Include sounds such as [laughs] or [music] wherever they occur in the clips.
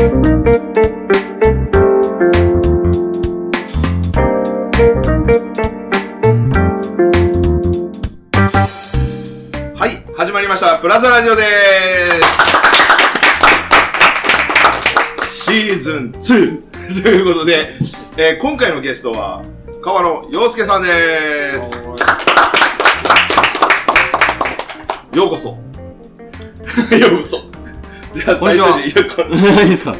はい、始まりました。プラザラジオでーす。シーズン2 [laughs] ということで、えー今回のゲストは、川野洋介さんです。ようこそ。[laughs] ようこそ。では、最こんにちは初に、いやこいいですか？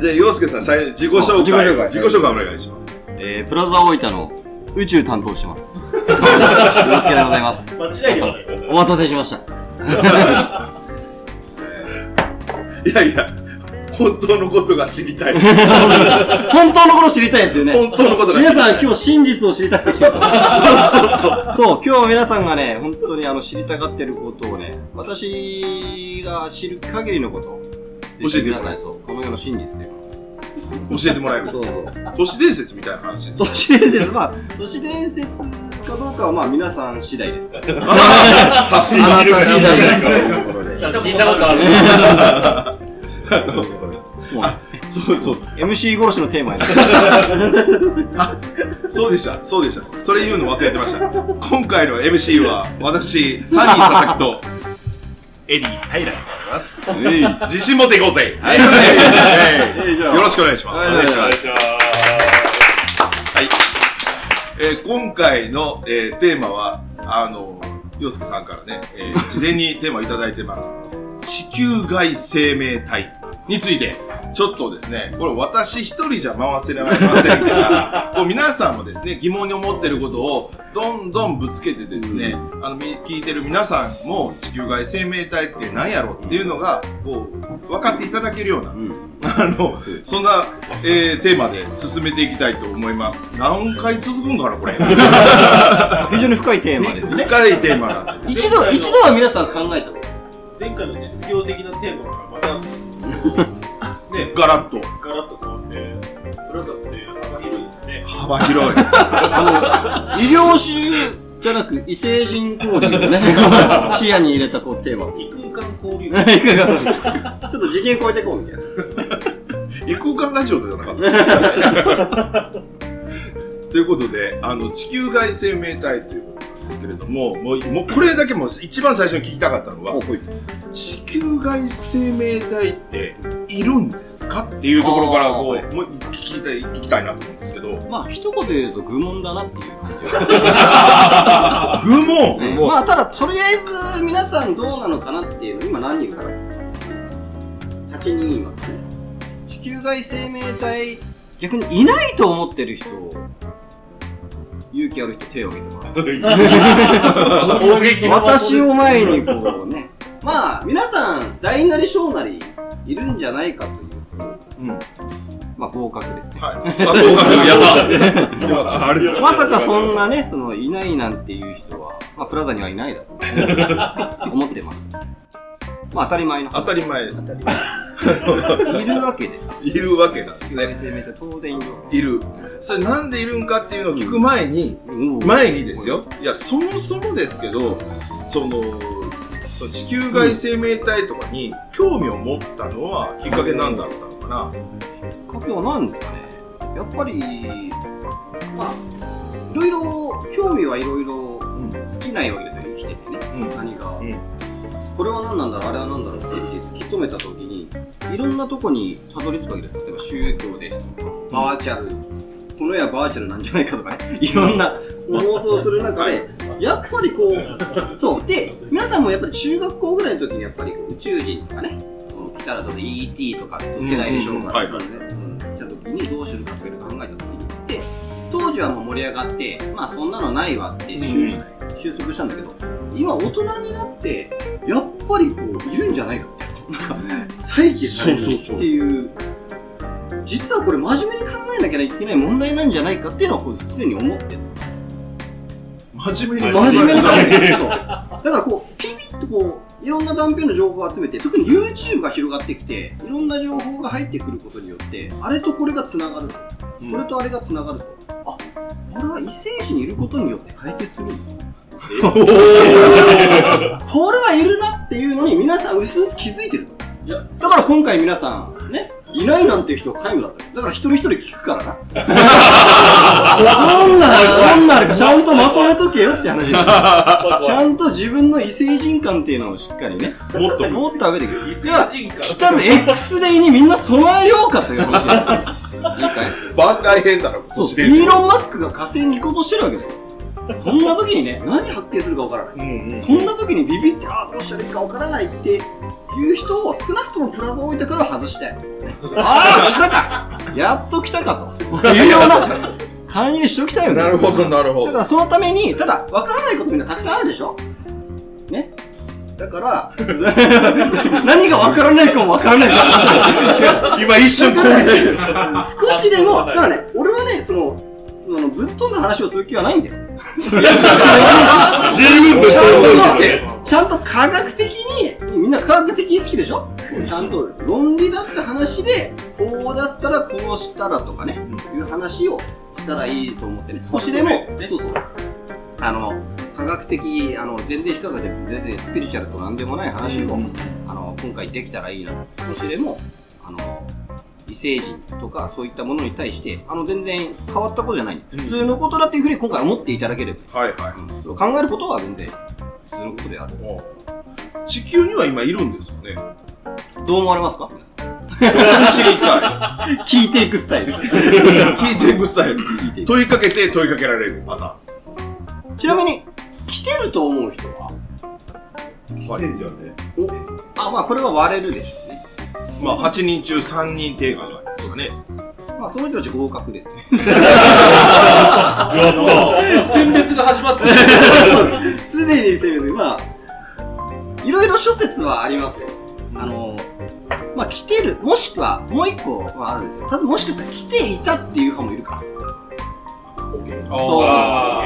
じゃあ、洋介さん、最初に自己紹介、自己紹介自己紹介お願いします。えー、プラザ大分の宇宙担当してます。[laughs] よろしくでございます。間違いではないお待たせしました。[laughs] いやいや、本当のことが知りたい。[laughs] 本当のこと知りたいですよね。本当のことが知りたい。皆さん今日真実を知りたくて来た。そうそうそう。そう、今日は皆さんがね、本当にあの知りたがってることをね、私が知る限りのこと。教えて皆さんにそう、この世の真実という教えてもらえるそう。都市伝説みたいな話です。都市伝説、まあ、都市伝説かどうかはまあ皆さん次第ですから。[laughs] さすがあなた次第ですからというところで。聞いたことある。[laughs] もうそうそう。MC 殺しのテーマやね。[laughs] そうでした。そうでした。それ言うの忘れてました。今回の MC は、私、サニー佐々木と、エリー・タイラーでございます。自信持っていこうぜはいよろしくお願いします。はいお願いします。お願いします。はい。えー今回の、えーテーマは、あの、洋介さんからね、えー事前にテーマをいただいてます。地球外生命体について、ちょっとですね、これ私一人じゃ回せられませんから、[laughs] こう皆さんもですね、疑問に思ってることをどんどんぶつけてですね、あの、み聞いてる皆さんも地球外生命体って何やろっていうのが、こう、分かっていただけるような、うんあの、そんな、えー、テーマで進めていきたいと思います。何回続くんかな、これ。[laughs] 非常に深いテーマですね。深いテーマなんで。一度、一度は皆さん考えたこと。前回の実業的なテーマがまた、ね、ガラッとガラッと変わって、プラザって幅広いですね。幅広い。[laughs] あの、医療種じゃなく異星人交流をね、[laughs] 視野に入れたこうテーマ。異空間交流。[laughs] ちょっと次元超えていこうみたいな。異空間ラジオじゃなかった。ということで、あの、地球外生命体というんですけれども、もう、もうこれだけも一番最初に聞きたかったのは、地球外生命体っているんですかっていうところから、こう、あーもう聞きたい、行きたいなと思うんですけど、まあ、一言で言うと愚問だなっていう感じ。[laughs] 愚問？ねまあ、ただ、とりあえず皆さんどうなのかなっていうの、今何人から ?8 人いますね。地球外生命体、逆にいないと思ってる人、勇気ある人手を挙げてもらう。[laughs] 私を前にこうね。[laughs] まあ、皆さん、大なり小なりいるんじゃないかというと、うん。はい。まあ合格ですね。あ、合格、[laughs] やった。まさかそんなね、その、いないなんていう人は、まあ、プラザにはいないだろう。思ってます。まあ、当たり前のた。当たり前、当たり前。いるわけです。いるわけなんですね。生命体当然いるわいる。それなんでいるんかっていうのを聞く前に、け。前にですよ。いや、そもそもですけど、その、その地球外生命体とかに興味を持ったのはきっかけなんだろうかな。きっかけは何ですかねやっぱり、まあ、いろいろ、興味はいろいろ尽きないわけですよ、生きててね。うん何が、うんこれは何なんだ？ろう、あれは何だろう？って突き止めたときに、いろんなとこにたどり着くわけです。例えば宗教ですとか、バーチャル、この世はバーチャルなんじゃないかとか。ね、[laughs] いろんな妄想する中で、やっぱりこう、そう。で、皆さんもやっぱり中学校ぐらいの時にやっぱり宇宙人とかね、来たらその ET とか世代でしょうから、来た時にどうするかというのを考えた時に、で、当時はもう盛り上がって、まあそんなのないわって収,、収束したんだけど、今大人になって、やっぱりこう、いるんじゃないかみたいな。なんか、再起されるそうそうそうっていう、実はこれ真面目に考えなきゃいけない問題なんじゃないかっていうのはこう常に思ってる。真面目に真面目に考えてる。そう。だからこう、ピピッとこう、いろんな断片の情報を集めて、特に YouTube が広がってきて、いろんな情報が入ってくることによって、あれとこれが繋がるこれとあれが繋がると。あ、これは異星人にいることによって解決するんだ。これはいるなっていうのに皆さん薄々気づいてると。いや、だから今回皆さん、ね、いないなんて人は皆無だったよだから一人一人聞くからな。[laughs] どんな、どんなあれかちゃんとまとめとけよって話です。[laughs] ちゃんと自分の異星人感っていうのをしっかりね、もっと持った上で。異星いや来たる X デーにみんな備えようかという話。いいかい番外編だろ、そう、イーロン・マスクが火星に行こうとしてるわけだよ。そんな時にね、何発見するかわからない。うんうん。そんな時にビビって、ああ、どうしたらいいかわからないっていう人を少なくともプラザ置いてから外したい。ね [laughs] ああ、来たかやっと来たかと。いうような感じにしておきたいよね。なるほど、なるほど。だからそのために、ただ、わからないことみんなたくさんあるでしょ？ねだから、[laughs] 何がわからないかもわからないか今一瞬凍りついてる。少しでも、だからね、俺はね、その、あのぶっ飛んだ話をする気はないんだよ。十分ちゃんと。ちゃんと科学的に、みんな科学的に好きでしょ？ちゃんと論理だった話で、こうだったらこうしたらとかね、いう話をしたらいいと思ってね、少しでも、そうそう。あの、科学的、あの、全然非科学で、全然スピリチュアルとなんでもない話を、あの、今回できたらいいな。少しでも、あの、異星人とかそういったものに対して、あの、全然変わったことじゃない。うん普通のことだっていうふうに今回思っていただければ。はいはうん考えることは全然普通のことである。い。地球には今いるんですかね？どう思われますか？知りた [laughs] 聞いていくスタイル。い。[laughs] 聞いていくスタイル。聞いていく問いかけて問いかけられるパタちなみに、来てると思う人は？ーン。はい。んじゃね。あ、まあこれは割れるでしょ。まあ、8人中3人程度ですかね。まあその人たち合格で。選別が始まってる。[laughs] すでに攻めて、まあ、いろいろ諸説はありますよ。あの、まあ来てる、もしくはもう一個はあるんですよ。ただもしかしたら来ていたっていう人もいるから。そうあ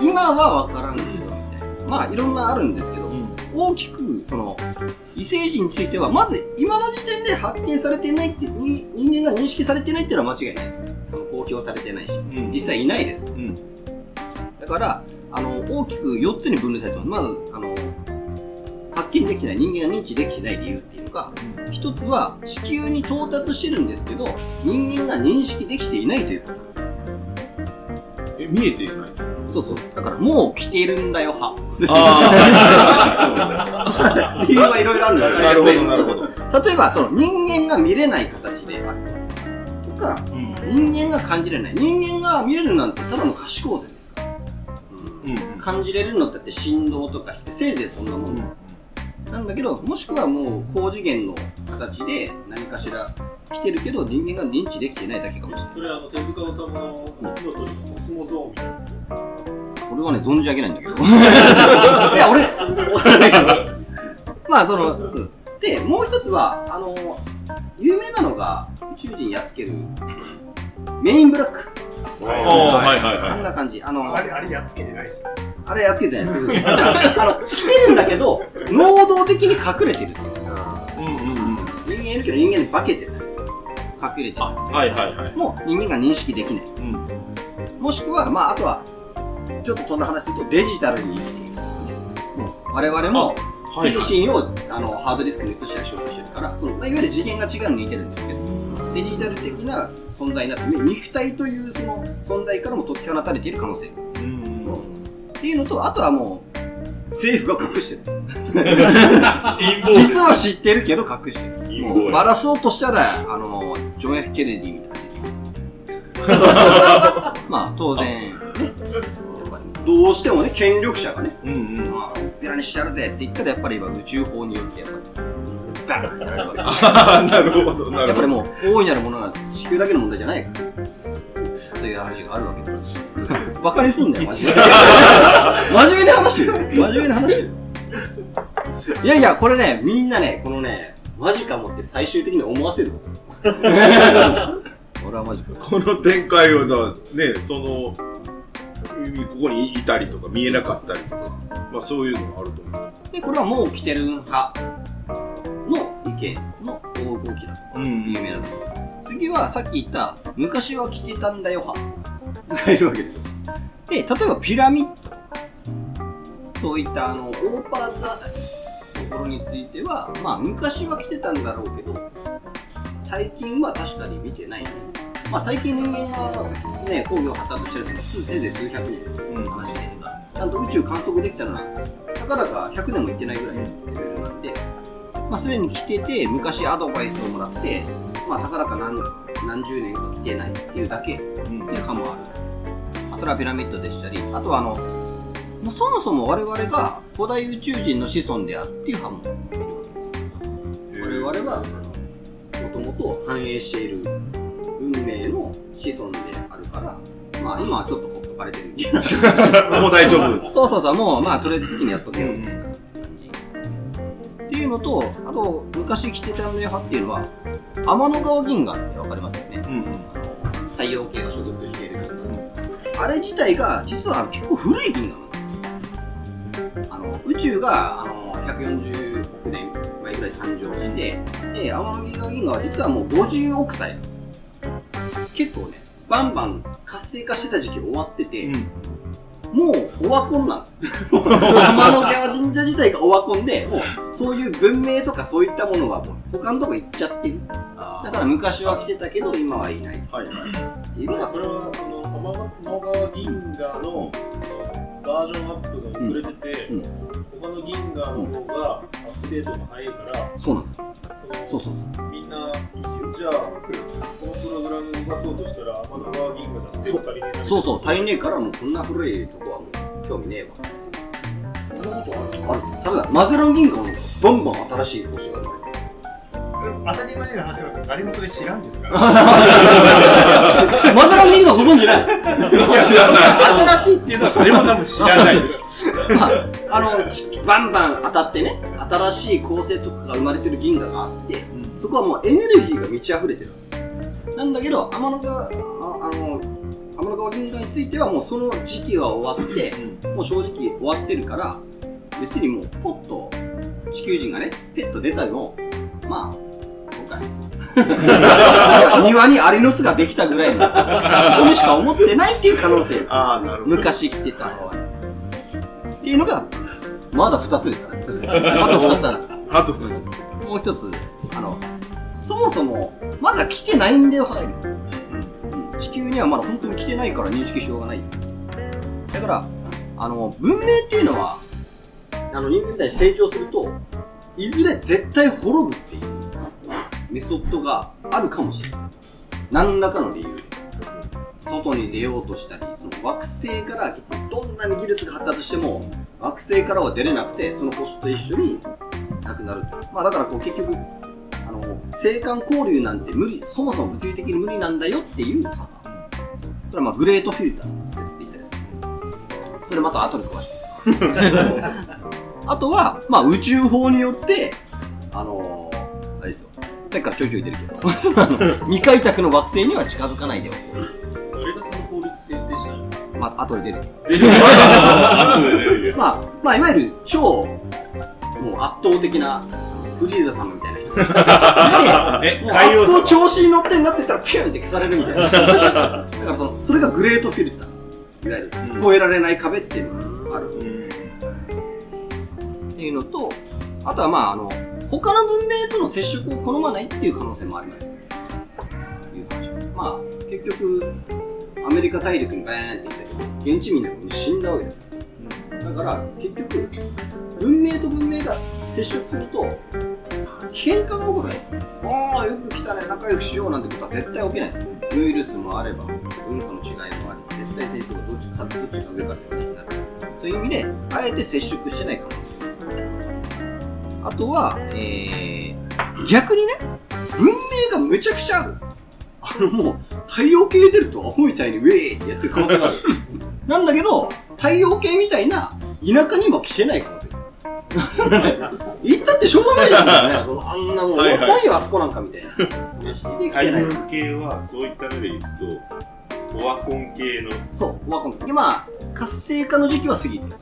今はわからんけど、みたいな。まあいろんなあるんです大きく、その、異星人については、まず今の時点で発見されてないって、に人間が認識されてないっていうのは間違いないです。その公表されてないし、ーうん実際いないです。うん。だから、あの、大きく4つに分類されてます。まず、あの、発見できてない、人間が認知できてない理由っていうのが、一つは地球に到達してるんですけど、人間が認識できていないということ。え、見えていないそうそう。だから、もう来ているんだよ、派。あ [laughs] 理由はいろいろあるんだあ、なるほど、なるほど。例えば、その人間が見れない形であるとか、うん。人間が感じれない。人間が見れるなんてただの可視光線ですから。うん。感じれるのってだって振動とかして、せいぜいそんなもんだ。なんだけど、もしくはもう高次元の形で何かしら来てるけど、人間が認知できてないだけかもしれない。それあの手塚治虫のコスモゾーンみたいな。これはね、存じ上げないんだけど。[laughs] いや、俺、[laughs] まあ、その、で、もう一つは、あの、有名なのが、宇宙人やっつける、メインブラック。ああ、はいはいあんはな感じ。あの、あれ、あれやっつけてないですよ。あれやっつけてないです。あの、来てるんだけど、能動的に隠れてるっていう。い。うんうんうん。人間いるけど人間に化けてる。隠れてる。あ、はいはいはい。もう人間が認識できない。うん。もしくは、まあ、あとは、ちょっと飛んだ話すると、デジタルに我々も、はい精神をあのハードディスクに移したりしようとしてるから、そのまあ、いわゆる次元が違うのに似てるんですけど、デジタル的な存在になって、肉体というその存在からも解き放たれている可能性。っていうのと、あとはもう、政府が隠してる。実は知ってるけど隠してる。バラそうとしたら、あの、ジョン・ F・ ケネディみたいな。[laughs] まあ、当然、どうしてもね、権力者がね、うんうん。まあ、おっぺらにしてやるぜって言ったら、やっぱり今、宇宙法によって、やっぱり、バーンってなるわけですああ、[laughs] なるほど、なるほど。やっぱりもう、大いなるものは地球だけの問題じゃないから。という話があるわけです。バカにすんだよ、マジで。真面目に話してるよ。真面目に話してる。いやいや、これね、みんなね、このね、マジかもって最終的に思わせる。[laughs] 俺はマジか。この展開をだ、ね、その、ここにいたりとか見えなかったりとか、まあそういうのもあると思う。で、これはもう来てる派の意見の黄金期だと。うん有名なところ。次はさっき言った、昔は来てたんだよ派がいるわけですよ。で、例えばピラミッドとか、そういったあの、大パーツあたりのところについては、まあ昔は来てたんだろうけど、最近は確かに見てないね。まあ最近人間がね、工業発達してるのも数せいぜい数百年の話ですが、ちゃんと宇宙観測できたのは、たかだか100年もいってないぐらいのレベルなんで、まあすでに来てて、昔アドバイスをもらって、まあたかだか何何十年か来てないっていうだけっていう派もある。まあ、それはピラミッドでしたり、あとはあの、もうそもそも我々が古代宇宙人の子孫であるっていう派もいるわけです。我々はもともと繁栄している文明の子孫であるから、まあ今はちょっとほっとかれてるみたいな。[laughs] もう大丈夫。そうそうそう、もうまあとりあえず好きにやっとけようんみたいな感じ。っていうのと、あと昔来てたの派っていうのは、天の川銀河ってわかりますよね。うんうん。太陽系が所属している銀河。あれ自体が実は結構古い銀河。あの宇宙があの140億年前ぐらい誕生して、で、天の川銀河は実はもう50億歳。結構ね、バンバン活性化してた時期終わってて、うんもうオワコンなんです。天の川神社自体がオワコンで、もうそういう文明とかそういったものはもう他のとこ行っちゃってる。だから昔は来てたけど今はいないはいはい。っていうのがそれはその天の川銀河のバージョンアップが遅れてて、うん他の銀河の方がアップデートが早いから、そうなんです。そうそうそう。みんな、じゃあ、このプログラム動かそうとしたら、天の川銀河じゃステップ足りねえなそうそう、足りねえからもうこんな古いとこはもう興味ねえわ。そんなことあるある。ただ、マゼロン銀河のバンバン新しい星が生まれて当たり前の話だと何もそれ知らんですか [laughs] マゼロン銀河ご存知ない [laughs] 知らない。新しいっていうのは誰も多分知らないです。まあ、あの、バンバン当たってね、新しい構成とかが生まれてる銀河があって、そこはもうエネルギーが満ち溢れてる。なんだけど、天の川、ああの、天の川銀河についてはもうその時期が終わって、もう正直終わってるから、別にもうポッと地球人がね、ペット出たの、まあ、そうかい。[laughs] 庭にアリの巣ができたぐらいの人にしか思ってないっていう可能性。ああ、なるほど。昔来てたのは。っていうのが、まだ二つですからね。あと二つある。あと二つ。もう一つ、あの、そもそも、まだ来てないんだよ、入る。地球にはまだ本当に来てないから認識しようがない。だから、あの、文明っていうのは、あの、人間みたいに成長すると、いずれ絶対滅ぶっていうメソッドがあるかもしれない。何らかの理由で。外に出ようとしたり、その惑星から結局どんなに技術が発達しても、惑星からは出れなくて、その星と一緒になくなると。まあだからこう結局、あの、星間交流なんて無理、そもそも物理的に無理なんだよっていう。それはまあグレートフィルターの説って言ったりするそれまた後で詳しく。あとは、まあ宇宙法によって、あの、あれですよ。さっきからちょいちょい出る [laughs] けど、未開拓の惑星には近づかないでおこ誰まあ後で出る。出るまあ、まあ、いわゆる超、もう圧倒的な、フリーザ様みたいな人。で [laughs] えもうあそこ調子に乗ってんなって言ったらピュンって消されるみたいな。[laughs] だからその、それがグレートフィルター。いわゆる、越えられない壁っていうのがある。っていうのと、あとはまあ、あの、他の文明との接触を好まないっていう可能性もあります。いう話。まあ、結局、アメリカ大陸にバーンって行ったけど、現地民のみんな死んだわけだ。だから、結局、文明と文明が接触すると、喧嘩が起こる。ああ、よく来たね、仲良くしようなんてことは絶対起きない。ウイルスもあれば、文化の違いもあり、絶対戦争がどっちか、どっちが上かって話になる。そういう意味で、あえて接触してない可能性。あとは、えー、逆にね、文明がめちゃくちゃある。あのもう、太陽系出るとアホみたいにウェーってやってる可能性がある。[laughs] なんだけど、太陽系みたいな田舎にも来てない可能性。[laughs] 行ったってしょうがないじゃん、ね、[laughs] あんなもん、はいはい来いよあそこなんかみたいな太陽。系はそういった目でいくとオワコン系のそう、わかんない。で、まあ、活性化の時期は過ぎてる。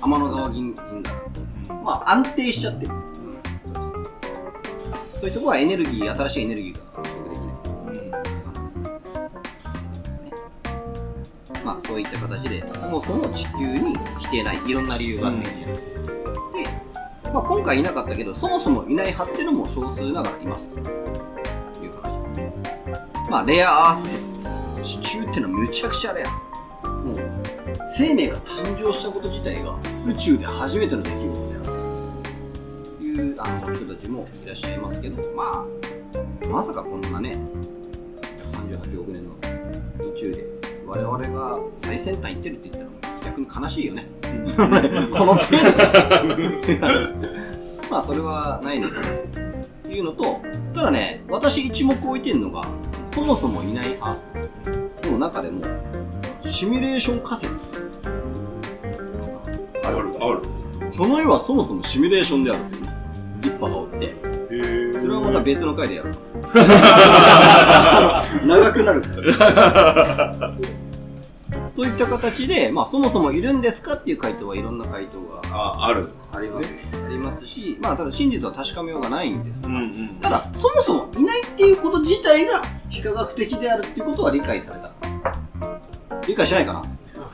天の川銀銀河。まあ、安定しちゃってる。そういうところはエネルギー、新しいエネルギーがまあ、そういった形で、そもそも地球に来てない。いろんな理由があって、で、まあ、今回いなかったけど、そもそもいない派っていうのも少数ながらいます。という話。まあ、レアアース説。地球ってのはむちゃくちゃレア。もう、生命が誕生したこと自体が宇宙で初めての出来事であるというあの人たちもいらっしゃいますけど、まあ、まさかこんなね、38億年の宇宙で我々が最先端行ってるって言ったら逆に悲しいよね。この程度。[laughs] まあ、それはないねというのと、ただね、私一目置いてるのが、そもそもいない派の中でも、シミュレーション仮説。あるあるその絵はそもそもシミュレーションであるという立派がおって、それはまた別の回でやる。[laughs] 長くなる。といった形で、まあ、そもそもいるんですかっていう回答はいろんな回答がああるあります,、ありますし、まあ、ただ真実は確かめようがないんですが、うんうんただ、そもそもいないっていうこと自体が非科学的であるっていうことは理解された。理解しないか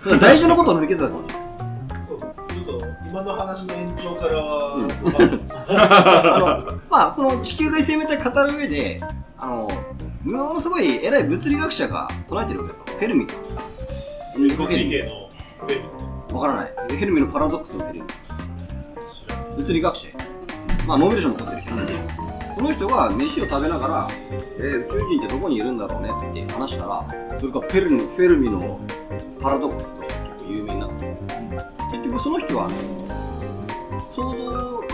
な？[laughs] 大事なことを抜けてたかもしれない。そう、ちょっと今の話の延長から、うん [laughs] あの、まあ、その地球外生命体語る上で、あの、ものすごい偉い物理学者が唱えてるわけですよ。フェルミさん。自己推計のフェルミさん。わからない。フェルミのパラドックスのフェルミ。知らない物理学者まあ、ノーベル賞も取ってる人なんで、その人が飯を食べながら、えー宇宙人ってどこにいるんだろうねって話したら、それがペルミフェルミのパラドックスとして結構有名になって、結局その人は、あの想像、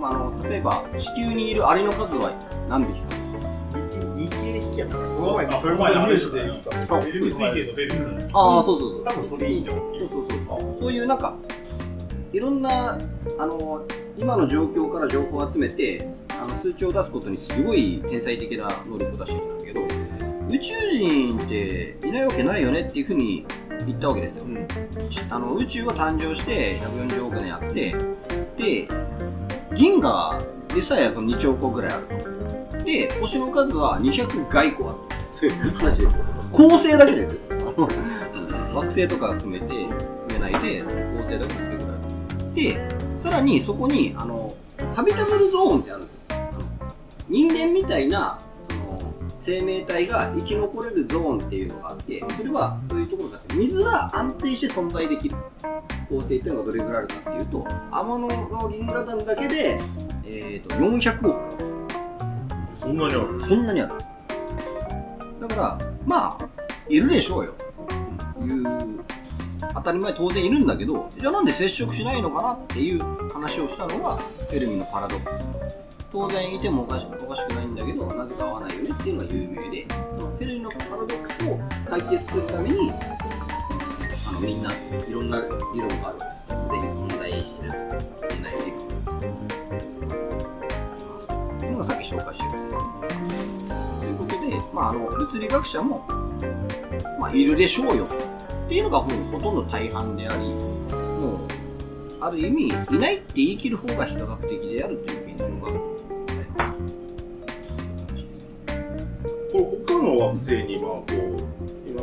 まあ、あの例えば地球にいるアリの数は何匹か。それこそニューさん。ああ、そうそうそう。多分それ以上そうそうそう。そういうなんかいろんなあの今の状況から情報を集めてあの数値を出すことにすごい天才的な能力を出してきたんだけど宇宙人っていないわけないよねっていう。ふうに言ったわけですよ、う。んあの宇宙は誕生して140億年あってで銀河でさえその2兆個ぐらいあるとで星の数は200外個ある。とそういう話です恒星だけですよ。[laughs] 惑星とか含めて埋めないで恒星だけですけど。でさらにそこにあのハビタブルゾーンってあるんですよ。人間みたいなその生命体が生き残れるゾーンっていうのがあってそれはどういうところかって水が安定して存在できる。恒星っていうのがどれぐらいあるかっていうと天の川銀河団だけで、えー、と400億。そんなにある？そんなにある。だからまあいるでしょうよ。いう当たり前当然いるんだけどじゃあなんで接触しないのかなっていう話をしたのがフェルミのパラドック。ス当然いてもおかしおかしくないんだけどなぜか合わないよねっていうのが有名でそのフェルミのパラドックスを解決するためにあのみんないろんな理論がある。すでに存在してる。まあ、あの物理学者も、まあ、いるでしょうよ。っていうのがもうほとんど大半でありもうある意味いないって言い切る方が非科学的であるという現状がこれ他の惑星にまあこう今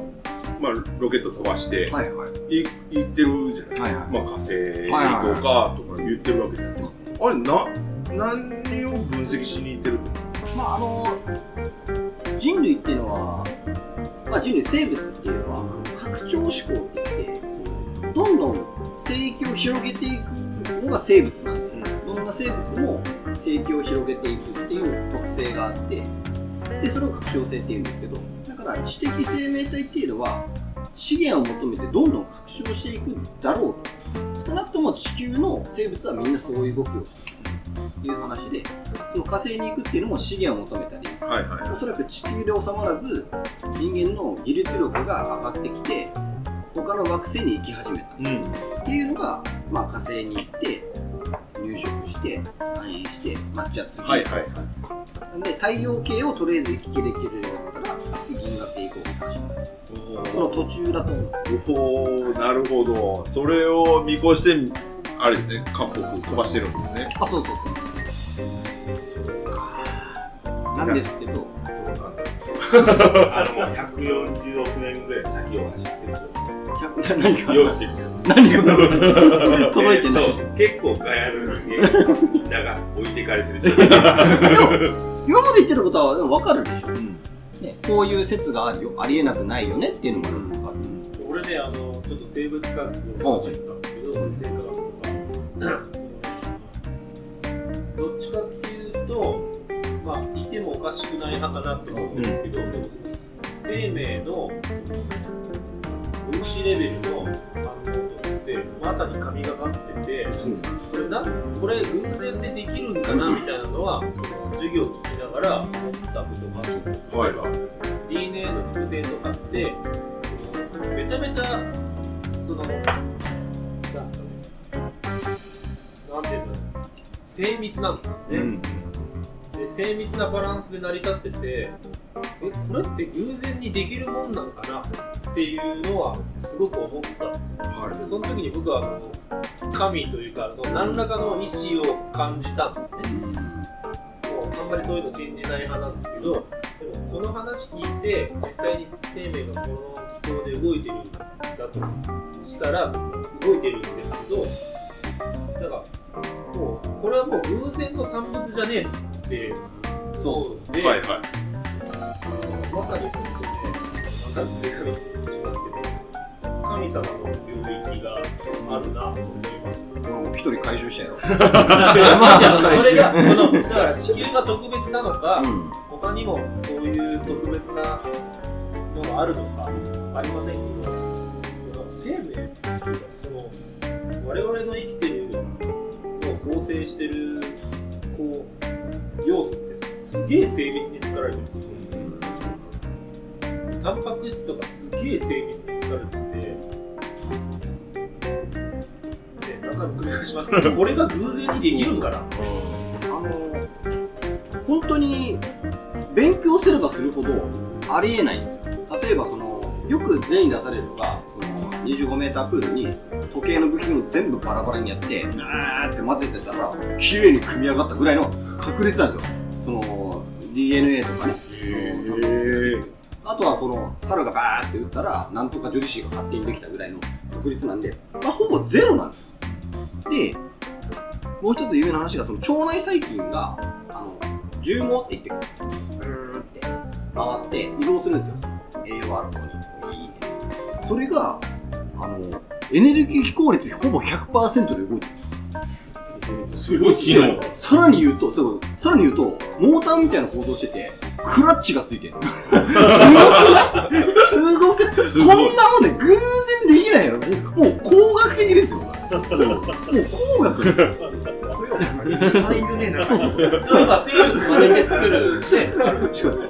まあロケット飛ばしてはいはい。い行ってるじゃないですか、はいはい。まあ火星行こうかとか言ってるわけじゃないですか、あれな何を分析しに行ってるまああの人類っていうのは、まあ、人類生物っていうのは拡張思考って言ってどんどん生域を広げていくのが生物なんですよ。どんな生物も生域を広げていくっていう特性があってでそれを拡張性っていうんですけどだから知的生命体っていうのは資源を求めてどんどん拡張していくだろうと。少なくとも地球の生物はみんなそういう動きをしてる。いう話でその火星に行くっていうのも資源を求めたりはいはいおそらく地球で収まらず人間の技術力が上がってきて他の惑星に行き始めた。うん。っていうのが、まあ、火星に行って入植して繁栄して、まあ、じゃあ次、はいはいはい。で太陽系をとりあえず行き来できるようになったら銀河系行こうって話その途中だと思う。おおなるほど。それを見越してあれですね各国飛ばしてるんですね。あそうそうそう。かそうなんですけど。どうなんだろあのもう140億年ぐらい先を走ってる。100何が。要してる何が。[laughs] 届いてない。えーと結構ガヤる人間みんなが置いてかれてる。今まで言ってることはでも分かるでしょ。う、うん、ね、こういう説があるよ。ありえなくないよねっていうのもある。俺ね、あの、ちょっと生物学の話だったんですけど、生化学とか、[clears throat] どっちかっていうと、まあ、いてもおかしくない派かなって思うんですけど、でもその生命の分子レベルの反応とって、まさに神がかってて、これな、これ偶然でできるんかなみたいなのは、その授業を聞きながら思ったことがあるんですよ。はい。DNA の複製とかって、めちゃめちゃ、その、なんですかね、なんていうんだろう、精密なんですよね。うんで精密なバランスで成り立っててえこれって偶然にできるもんなんかな？っていうのはすごく思ったんですねはでその時に僕はあの神というかその何らかの意志を感じたんですよね。もうあんまりそういうの信じない派なんですけどでもこの話聞いて実際に生命がこの気候で動いてるんだとしたら動いてるんですけどだからもうこれはもう偶然の産物じゃねえってそう。で、はいはい。まさに本当ね、また追加にしますけど、神様の領域があるなと思います。もう一人回収したよ、それが、その、だから地球が特別なのか、うん他にもそういう特別なのがあるのか、ありませんけど、生命っていうか、その、我々の生きてるのを構成してる、こう、要素ってすげえ精密に作られてるんですよ。タンパク質とかすげえ精密に作られてて、で、だから繰り返しますけど、これが偶然にできるんかな。あの本当に勉強すればするほどありえないんですよ例えばそのよく例に出されるのが 25m プールに時計の部品を全部バラバラにやってあーって混ぜてたら綺麗に組み上がったぐらいの確率なんですよ。その DNA とかね。へあとはその猿がバーって打ったらなんとか女子子が勝手にできたぐらいの確率なんで、まあ、ほぼゼロなんですよ。でもう一つ有名な話がその腸内細菌があの重毛って言ってぐーって回って移動するんですよ。栄養あるところに。いいねそれがあのエネルギー飛行率ほぼ100%で動いてるすごい機能さらに言うと、そう、さらに言うと、モーターみたいな構造してて、クラッチがついてる。[laughs] すごくない？すごくこんなもんね、偶然できないやろ。もうもう工学的ですよ。もう工学。そうそう。そういえば生物真似て作る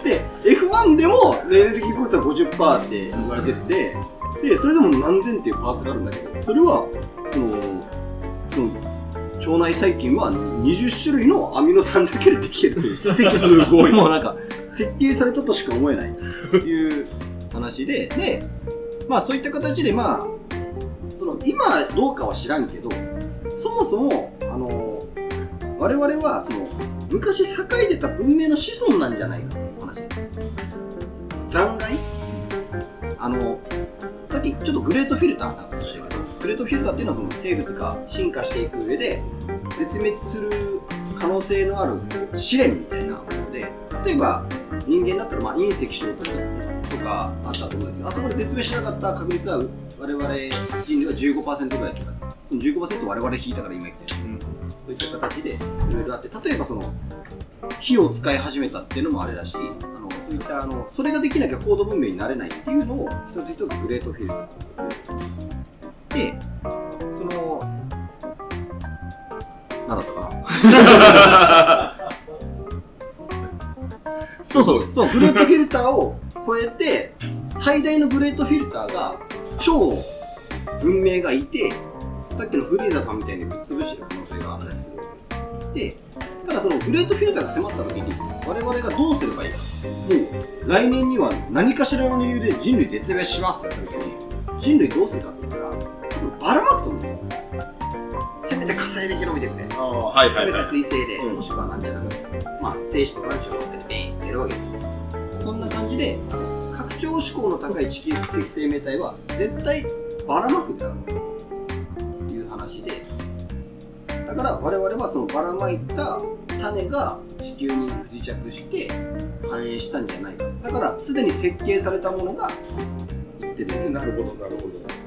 で、F1 でもエネルギー効率は50%って言われてて、で、それでも何千っていうパーツがあるんだけど、それは、その、その、腸内細菌は20種類のアミノ酸だけでできてるという。すごいもうなんか、設計されたとしか思えないという話で、で、まあそういった形で、まあ、その、今どうかは知らんけど、そもそも、あの、我々は、その、昔栄えてた文明の子孫なんじゃないかという話。残骸？あの、さっきちょっとグレートフィルターの話したけど、グレートフィルターっていうのはその生物が進化していく上で、絶滅する可能性のある試練みたいなもので、例えば人間だったらまあ隕石衝突とかあったと思うんですけど、あそこで絶滅しなかった確率は我々人類は15%ぐらいとか、その15%我々引いたから今生きてる。そういった形でいろいろあって、例えばその火を使い始めたっていうのもあれだし、あのそういったあのそれができなきゃ高度文明になれないっていうのを一つ一つグレートフィルターで、その、なんだったかな [laughs] そうそう、そう、グレートフィルターを超えて、最大のグレートフィルターが、超文明がいて、さっきのフリーザさんみたいにぶっ潰してる可能性があったりするでただそのグレートフィルターが迫った時に、我々がどうすればいいか。もう、来年には何かしらの理由で人類絶滅しますって時に、人類どうするかって言ったら、せめて火星で広めて。くれ。ああはいはいはい。それが水星で、うん。もしくはなんじゃなくて、まあ、精子と卵子を乗っけてビーンってやるわけですよ。そんな感じで、拡張志向の高い地球的生命体は、絶対ばらまくだろうという話で、だから我々はそのばらまいた種が地球に不時着して繁栄したんじゃないか。だからすでに設計されたものがいってるなるほどなるほど。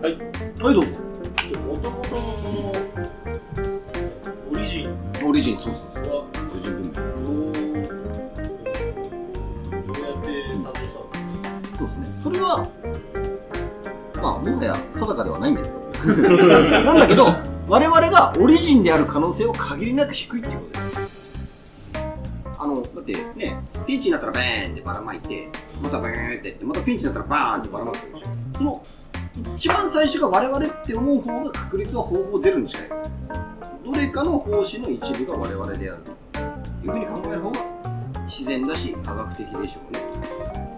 はいどうぞもともとのそのオリジン。オリジンそうそうはオリジン文明どうやって誕生したんですか？そうですね。それはまあもはや定かではないんだけど。[laughs] なんだけど我々がオリジンである可能性は限りなく低いっていうことです。あのだってねピンチになったらバーンってばらまいてまたバーンってやってまたピンチになったらバーンってばらまくでしょ。その一番最初が我々って思う方が確率は方法ゼロに近いどれかの胞子の一部が我々である。というふうに考える方が自然だし科学的でしょうね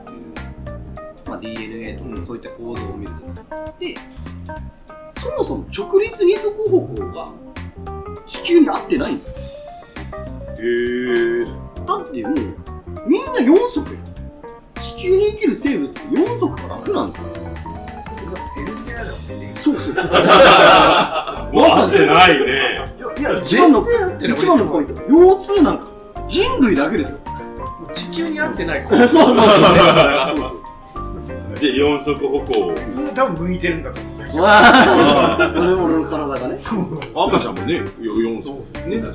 という、まあ、DNA とかそういった構造を見ると。ですでそもそも直立二足歩行が地球に合ってないんですよへえだってもうみんな4足よ。地球に生きる生物って4足が楽なんだよヘルニアだ。そうそうもう合ってないね。いや、一番の一番のポイント。腰痛なんか人類だけですよ。地球に合ってない。[laughs] そうそうそうで、四足歩行。僕多分向いてるんだと思俺俺の体がね。[laughs] 赤ちゃんもね4足ね。だか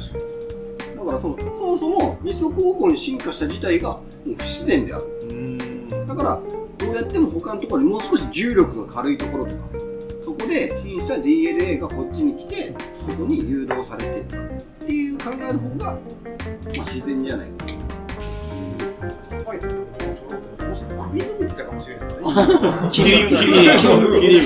らそのそもそも二足歩行に進化した自体が不自然である。うん。だからどうやっても他のところにもう少し重力が軽いところとかそこで進した DNA がこっちに来てそこに誘導されていった。っていう考える方が、まあ、自然じゃないか。はい。もし首伸びてたかもしれないですね。キリン。キリン。キリン。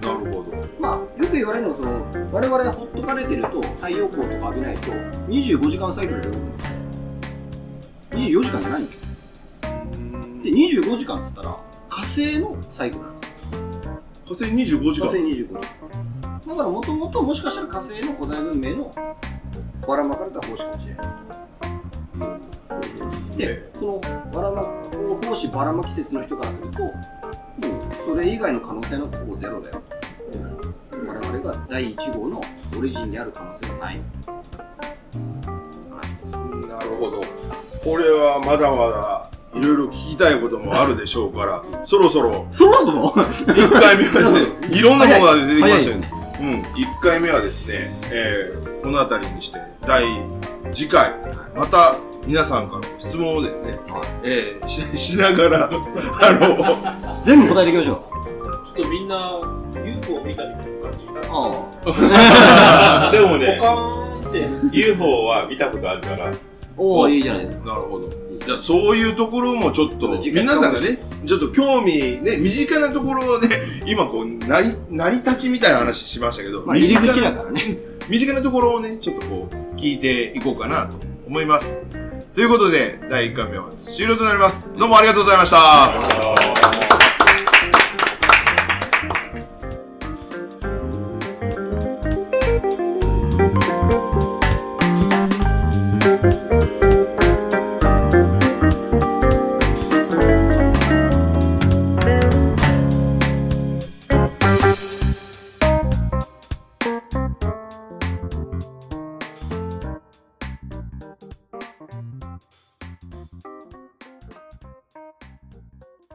なるほど。まあよく言われるのはその我々はほっとかれてると太陽光とか浴びないと25時間サイクルで動く。んですよ24時間じゃないんですよで25時間っつったら火星のサイクルなんです。よ火星25時間。火星25時間。だからもともともしかしたら火星の古代文明のばらまかれた胞子かもしれないでそのばらまこのばらまき説の人からするともうそれ以外の可能性のほぼゼロだよ我々が第1号のオリジンである可能性はない。なるほどこれはまだまだいろいろ聞きたいこともあるでしょうからそろそろそもそも1回目はですね [laughs] いろんなものが出てきましたよね。早うん、1回目はですね、えー、この辺りにして第次回また皆さんからの質問をですね、えー、し [laughs] しながら [laughs] あの全部答えていきましょう。ちょっとみんな UFO 見たみたいな感じになってああ。でもね UFO は見たことあるから、おおいいじゃないですか。なるほど。じゃあそういうところもちょっと皆さんがねちょっと興味ね身近なところをね今こう成り成り立ちみたいな話しましたけど、まあ入り口なだからね。身近なところをねちょっとこう聞いていこうかなと思います。ということで第1回目は終了となります。どうもありがとうございました